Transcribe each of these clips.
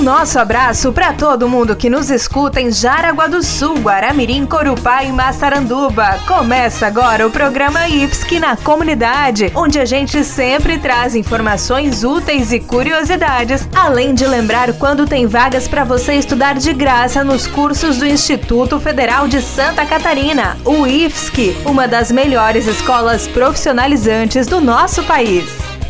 Nosso abraço para todo mundo que nos escuta em Jaraguá do Sul, Guaramirim, Corupá e Massaranduba. Começa agora o programa IFSC na comunidade, onde a gente sempre traz informações úteis e curiosidades, além de lembrar quando tem vagas para você estudar de graça nos cursos do Instituto Federal de Santa Catarina, o IFSC, uma das melhores escolas profissionalizantes do nosso país.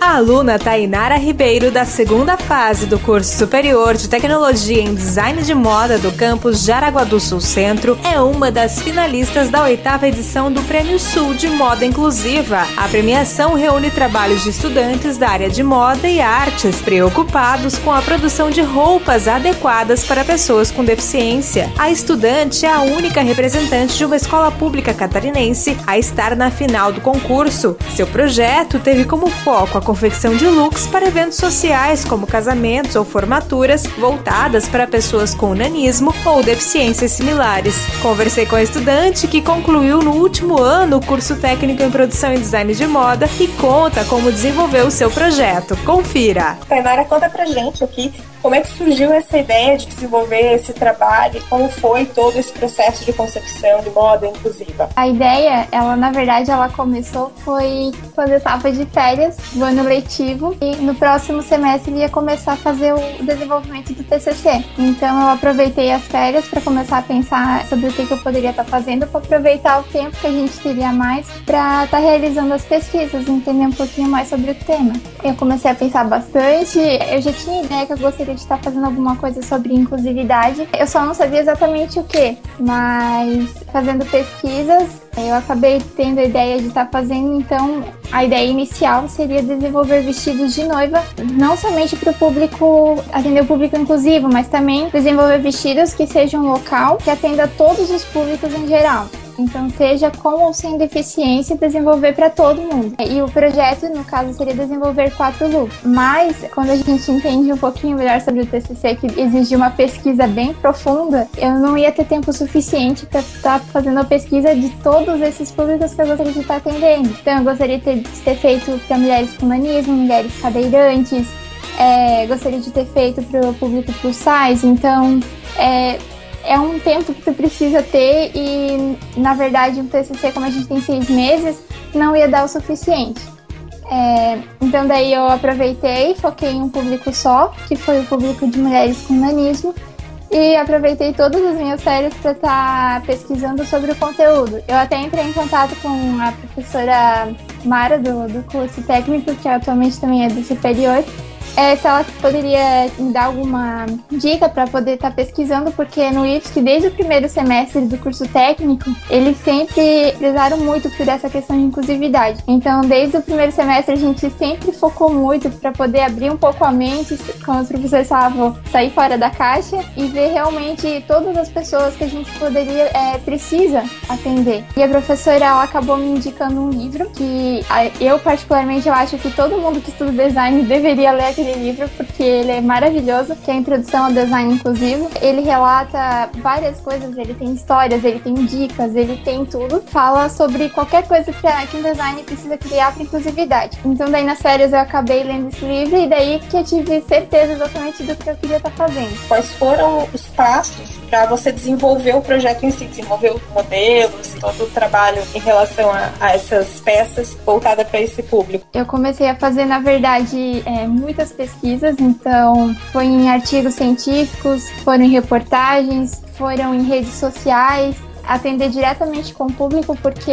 A aluna Tainara Ribeiro, da segunda fase do curso superior de tecnologia em design de moda do campus Jaraguá do Sul Centro, é uma das finalistas da oitava edição do Prêmio Sul de Moda Inclusiva. A premiação reúne trabalhos de estudantes da área de moda e artes preocupados com a produção de roupas adequadas para pessoas com deficiência. A estudante é a única representante de uma escola pública catarinense a estar na final do concurso. Seu projeto teve como foco a confecção de looks para eventos sociais como casamentos ou formaturas voltadas para pessoas com nanismo ou deficiências similares. Conversei com a estudante que concluiu no último ano o curso técnico em produção e design de moda e conta como desenvolveu o seu projeto. Confira. Tainara, conta pra gente aqui como é que surgiu essa ideia de desenvolver esse trabalho? Como foi todo esse processo de concepção de moda inclusiva? A ideia, ela na verdade, ela começou foi quando eu estava de férias, no ano letivo, e no próximo semestre ia começar a fazer o desenvolvimento do TCC. Então eu aproveitei as férias para começar a pensar sobre o que, eu poderia estar tá fazendo, para aproveitar o tempo que a gente teria mais para estar tá realizando as pesquisas, entender um pouquinho mais sobre o tema. Eu comecei a pensar bastante, eu já tinha ideia que eu gostaria de estar fazendo alguma coisa sobre inclusividade. Eu só não sabia exatamente o que, mas fazendo pesquisas, eu acabei tendo a ideia de estar fazendo, então a ideia inicial seria desenvolver vestidos de noiva, não somente para o público, atender o público inclusivo, mas também desenvolver vestidos que sejam local, que atenda todos os públicos em geral. Então, seja com ou sem deficiência, desenvolver para todo mundo. E o projeto, no caso, seria desenvolver quatro looks. Mas, quando a gente entende um pouquinho melhor sobre o TCC, que exigia uma pesquisa bem profunda, eu não ia ter tempo suficiente para estar tá fazendo a pesquisa de todos esses públicos que eu gostaria de estar atendendo. Então, eu gostaria de ter, de ter feito para mulheres com nanismo, mulheres cadeirantes, é, gostaria de ter feito para o público plus size. Então, é, é um tempo que tu precisa ter e, na verdade, o TCC, como a gente tem seis meses, não ia dar o suficiente. É, então, daí eu aproveitei, foquei em um público só, que foi o público de mulheres com nanismo, e aproveitei todas as minhas férias para estar tá pesquisando sobre o conteúdo. Eu até entrei em contato com a professora Mara, do, do curso técnico, que atualmente também é do superior, é, se ela poderia me dar alguma dica para poder estar tá pesquisando, porque no IFSC, desde o primeiro semestre do curso técnico, eles sempre prezaram muito por essa questão de inclusividade. Então, desde o primeiro semestre, a gente sempre focou muito para poder abrir um pouco a mente, como os professores falavam, sair fora da caixa e ver realmente todas as pessoas que a gente poderia, é, precisa atender. E a professora, ela acabou me indicando um livro que eu, particularmente, eu acho que todo mundo que estuda design deveria ler aquele livro porque ele é maravilhoso, que é a introdução ao design inclusivo. Ele relata várias coisas, ele tem histórias, ele tem dicas, ele tem tudo. Fala sobre qualquer coisa que um design precisa criar para inclusividade. Então daí nas férias eu acabei lendo esse livro e daí que eu tive certeza exatamente do que eu queria estar tá fazendo. Quais foram os passos para você desenvolver o projeto em si, desenvolver os modelos, todo o trabalho em relação a, a essas peças voltadas para esse público? Eu comecei a fazer, na verdade, é, muitas pesquisas, então foi em artigos científicos, foram em reportagens, foram em redes sociais. Atender diretamente com o público, porque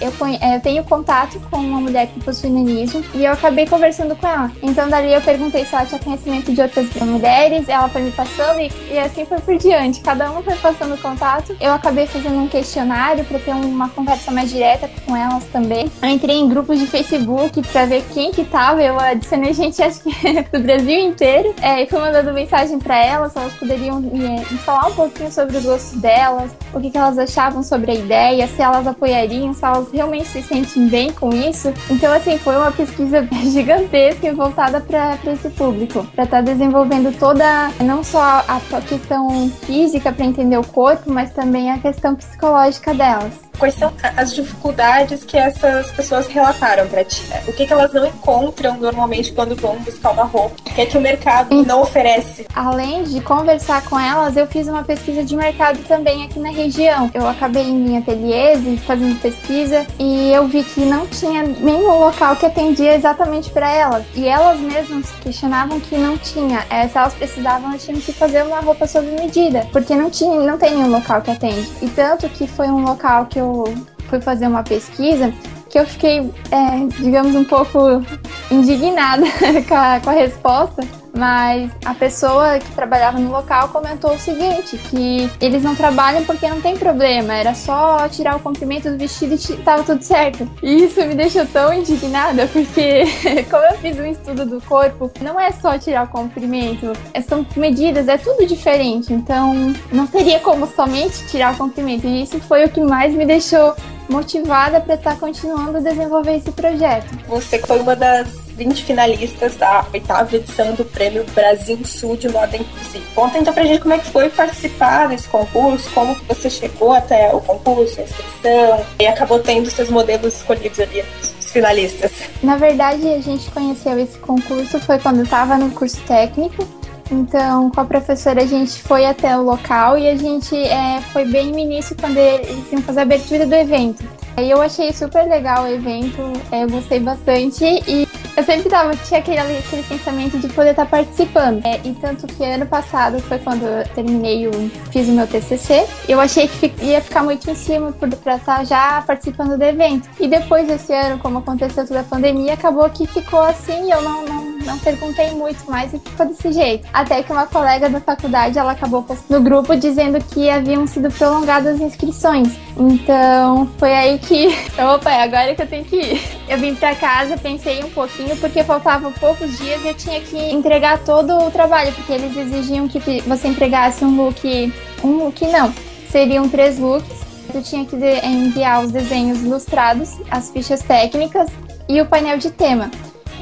eu, eu tenho contato com uma mulher que possui nanismo e eu acabei conversando com ela. Então, dali eu perguntei se ela tinha conhecimento de outras mulheres, ela foi me passando e, e assim foi por diante. Cada uma foi passando contato. Eu acabei fazendo um questionário para ter uma conversa mais direta com elas também. Eu entrei em grupos de Facebook para ver quem que tava. Eu adicionei gente, acho que do Brasil inteiro. É, e fui mandando mensagem para elas, elas poderiam me, me, falar um pouquinho sobre os gostos delas, o que, que elas achavam sobre a ideia, se elas apoiariam, se elas realmente se sentem bem com isso. Então, assim, foi uma pesquisa gigantesca e voltada para esse público, para estar tá desenvolvendo toda, não só a, a questão física para entender o corpo, mas também a questão psicológica delas. Quais são as dificuldades que essas pessoas relataram para ti? O que, que elas não encontram normalmente quando vão buscar uma roupa? O que é que o mercado não oferece? Além de conversar com elas, eu fiz uma pesquisa de mercado também aqui na região. Eu acabei em ateliês fazendo pesquisa e eu vi que não tinha nenhum local que atendia exatamente para elas. E elas mesmas questionavam que não tinha. É, se elas precisavam, elas tinham que fazer uma roupa sob medida, porque não tinha, não tem nenhum local que atende. E tanto que foi um local que eu eu fui fazer uma pesquisa que eu fiquei, é, digamos, um pouco indignada com, a, com a resposta, mas a pessoa que trabalhava no local comentou o seguinte, que eles não trabalham porque não tem problema, era só tirar o comprimento do vestido e tava tudo certo. E isso me deixou tão indignada, porque como eu fiz um estudo do corpo, não é só tirar o comprimento, é, são medidas, é tudo diferente, então não teria como somente tirar o comprimento. E isso foi o que mais me deixou motivada para estar tá continuando a desenvolver esse projeto. Você foi uma das 20 finalistas da oitava edição do Prêmio Brasil Sul de Moda Inclusiva. Conta então pra gente como é que foi participar desse concurso, como que você chegou até o concurso, a inscrição, e acabou tendo seus modelos escolhidos ali, os finalistas. Na verdade, a gente conheceu esse concurso foi quando eu estava no curso técnico, então, com a professora, a gente foi até o local e a gente é, foi bem no início quando eles iam fazer a abertura do evento. Aí eu achei super legal o evento, é, eu gostei bastante e eu sempre tava, tinha aquele, aquele pensamento de poder estar tá participando. É, e tanto que ano passado foi quando eu terminei, o, fiz o meu TCC, eu achei que ia ficar muito em cima para estar tá já participando do evento. E depois desse ano, como aconteceu toda a pandemia, acabou que ficou assim, eu não, não, não perguntei muito mais e ficou desse jeito. Até que uma colega da faculdade, ela acabou no grupo dizendo que haviam sido prolongadas as inscrições. Então, foi aí que, opa, é agora que eu tenho que ir. Eu vim para casa, pensei um pouquinho, porque faltavam poucos dias e eu tinha que entregar todo o trabalho, porque eles exigiam que você entregasse um look, um look não, seriam três looks. Eu tinha que enviar os desenhos ilustrados, as fichas técnicas e o painel de tema.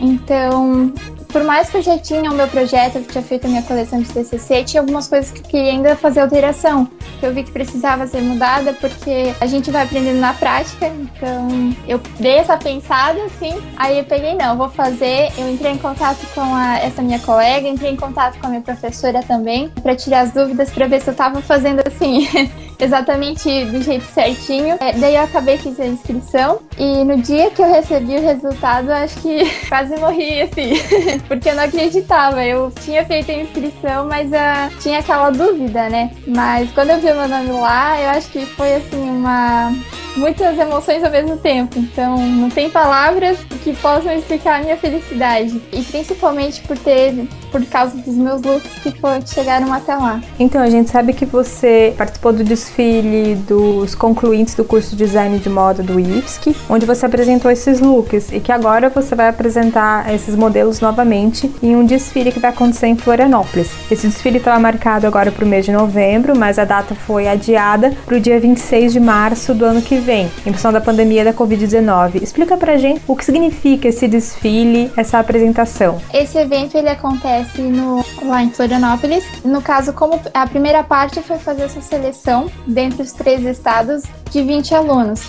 Então, por mais que eu já tinha o meu projeto, eu tinha feito a minha coleção de TCC, tinha algumas coisas que eu queria ainda fazer alteração, que eu vi que precisava ser mudada, porque a gente vai aprendendo na prática, então eu dei essa pensada, assim, aí eu peguei, não, vou fazer, eu entrei em contato com a, essa minha colega, entrei em contato com a minha professora também, para tirar as dúvidas, para ver se eu tava fazendo, assim, exatamente do jeito certinho. É, daí eu acabei fiz a inscrição e no dia que eu recebi o resultado, acho que quase morri assim, porque eu não acreditava. Eu tinha feito a inscrição, mas uh, tinha aquela dúvida, né? Mas quando eu vi o meu nome lá, eu acho que foi assim uma muitas emoções ao mesmo tempo. Então, não tem palavras que possam explicar a minha felicidade. E principalmente por ter, por causa dos meus looks que, chegaram até lá. Então, a gente sabe que você participou do desfile dos concluintes do curso de design de moda do IFSC, onde você apresentou esses looks e que agora você vai apresentar esses modelos novamente em um desfile que vai acontecer em Florianópolis. Esse desfile estava marcado agora para o mês de novembro, mas a data foi adiada para o dia 26 de março do ano que vem, em função da pandemia da Covid-19. Explica pra gente o que significa esse desfile, essa apresentação. Esse evento ele acontece no, lá em Florianópolis. No caso, como a primeira parte foi fazer essa seleção dentre os três estados de 20 alunos.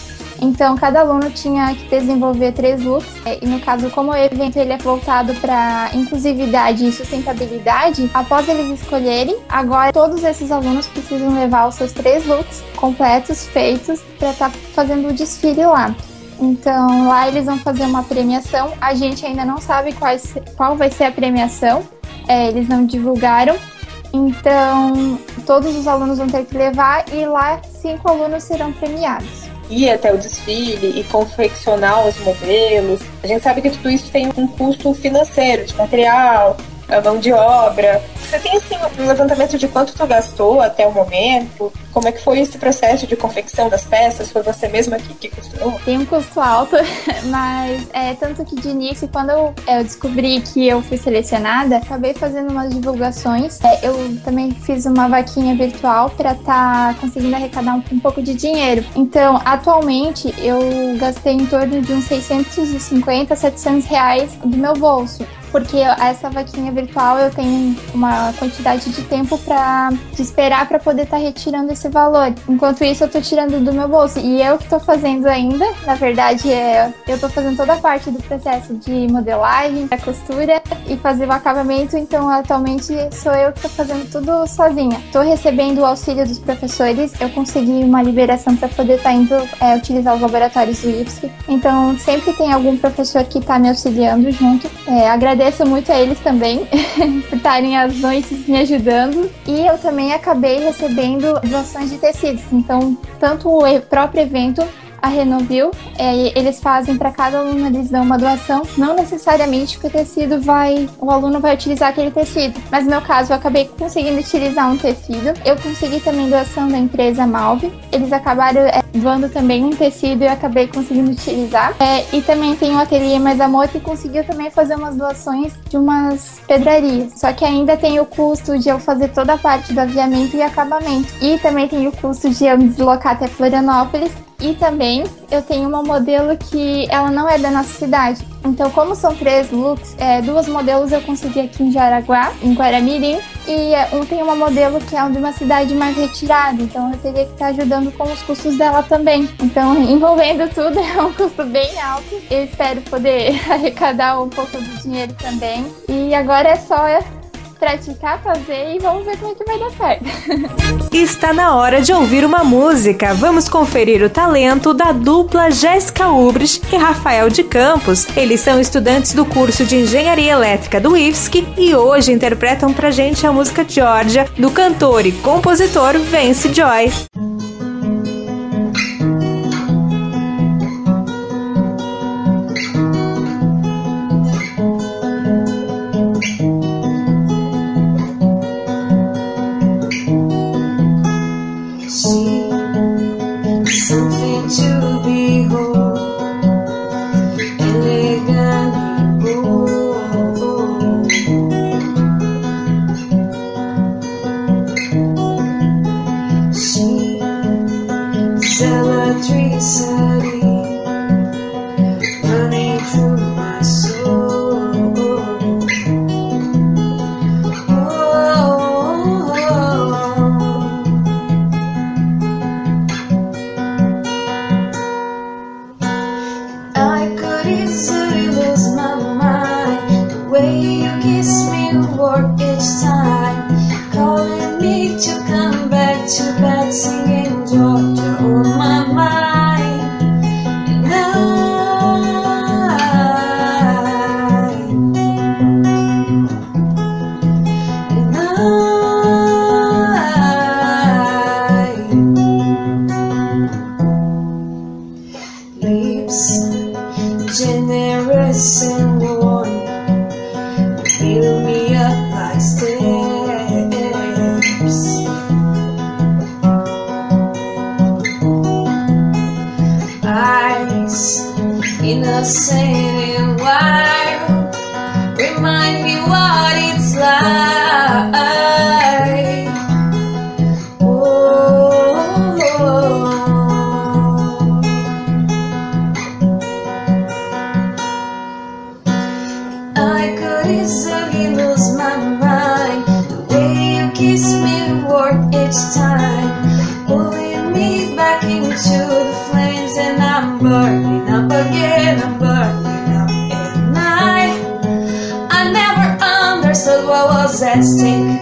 Então, cada aluno tinha que desenvolver três looks. E no caso, como o evento ele é voltado para inclusividade e sustentabilidade, após eles escolherem, agora todos esses alunos precisam levar os seus três looks completos, feitos, para estar tá fazendo o desfile lá. Então, lá eles vão fazer uma premiação. A gente ainda não sabe quais, qual vai ser a premiação, é, eles não divulgaram, Então, todos os alunos vão ter que levar e lá cinco alunos serão premiados ir até o desfile e confeccionar os modelos. A gente sabe que tudo isso tem um custo financeiro, de material, a mão de obra. Você tem assim um levantamento de quanto tu gastou até o momento? Como é que foi esse processo de confecção das peças? Foi você mesma que, que costurou? Tem um custo alto, mas é tanto que de início, quando eu, eu descobri que eu fui selecionada, acabei fazendo umas divulgações. É, eu também fiz uma vaquinha virtual para estar tá conseguindo arrecadar um, um pouco de dinheiro. Então, atualmente, eu gastei em torno de uns 650, 700 reais do meu bolso porque essa vaquinha virtual eu tenho uma quantidade de tempo para esperar para poder estar tá retirando esse valor. Enquanto isso, eu tô tirando do meu bolso. E eu que tô fazendo ainda, na verdade, é, eu tô fazendo toda a parte do processo de modelagem, da costura e fazer o acabamento. Então, atualmente, sou eu que tô fazendo tudo sozinha. Tô recebendo o auxílio dos professores. Eu consegui uma liberação para poder estar tá indo é, utilizar os laboratórios do IFSC. Então, sempre tem algum professor que tá me auxiliando junto. É, agradeço agradeço muito a eles também por estarem às noites me ajudando. E eu também acabei recebendo doações de tecidos. Então, tanto o próprio evento a Renovil, é, eles fazem para cada aluno, eles dão uma doação, não necessariamente que o tecido vai, o aluno vai utilizar aquele tecido, mas no meu caso eu acabei conseguindo utilizar um tecido, eu consegui também doação da empresa Malve, eles acabaram é, doando também um tecido e eu acabei conseguindo utilizar, é, e também tem o ateliê Mais Amor que conseguiu também fazer umas doações de umas pedrarias, só que ainda tem o custo de eu fazer toda a parte do aviamento e acabamento, e também tem o custo de eu me deslocar até Florianópolis e também eu tenho uma modelo que ela não é da nossa cidade. Então, como são três looks, é, duas modelos eu consegui aqui em Jaraguá, em Guaramirim, e é, um tem uma modelo que é de uma cidade mais retirada. Então, eu teria que estar ajudando com os custos dela também. Então, envolvendo tudo, é um custo bem alto. Eu espero poder arrecadar um pouco do dinheiro também. E agora é só praticar, fazer e vamos ver como é que vai dar certo. Está na hora de ouvir uma música. Vamos conferir o talento da dupla Jéssica Ubres e Rafael de Campos. Eles são estudantes do curso de Engenharia Elétrica do IFSC e hoje interpretam pra gente a música Georgia do cantor e compositor Vance Joy. place in the sailing wild. Remind me what it's like. burning up again, I'm burning up at night. I never understood what was at stake.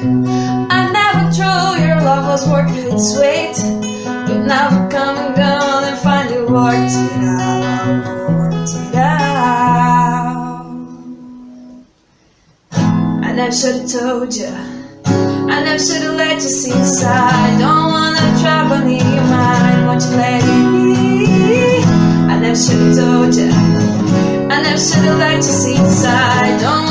I never knew your love was worth its weight. But now I've coming and gone and finally worked it out, worked it out. I never should've told you. I never should've let you see inside. Don't wanna trouble in your mind. Won't you let it be? shadow down. I never should have liked to see inside. Don't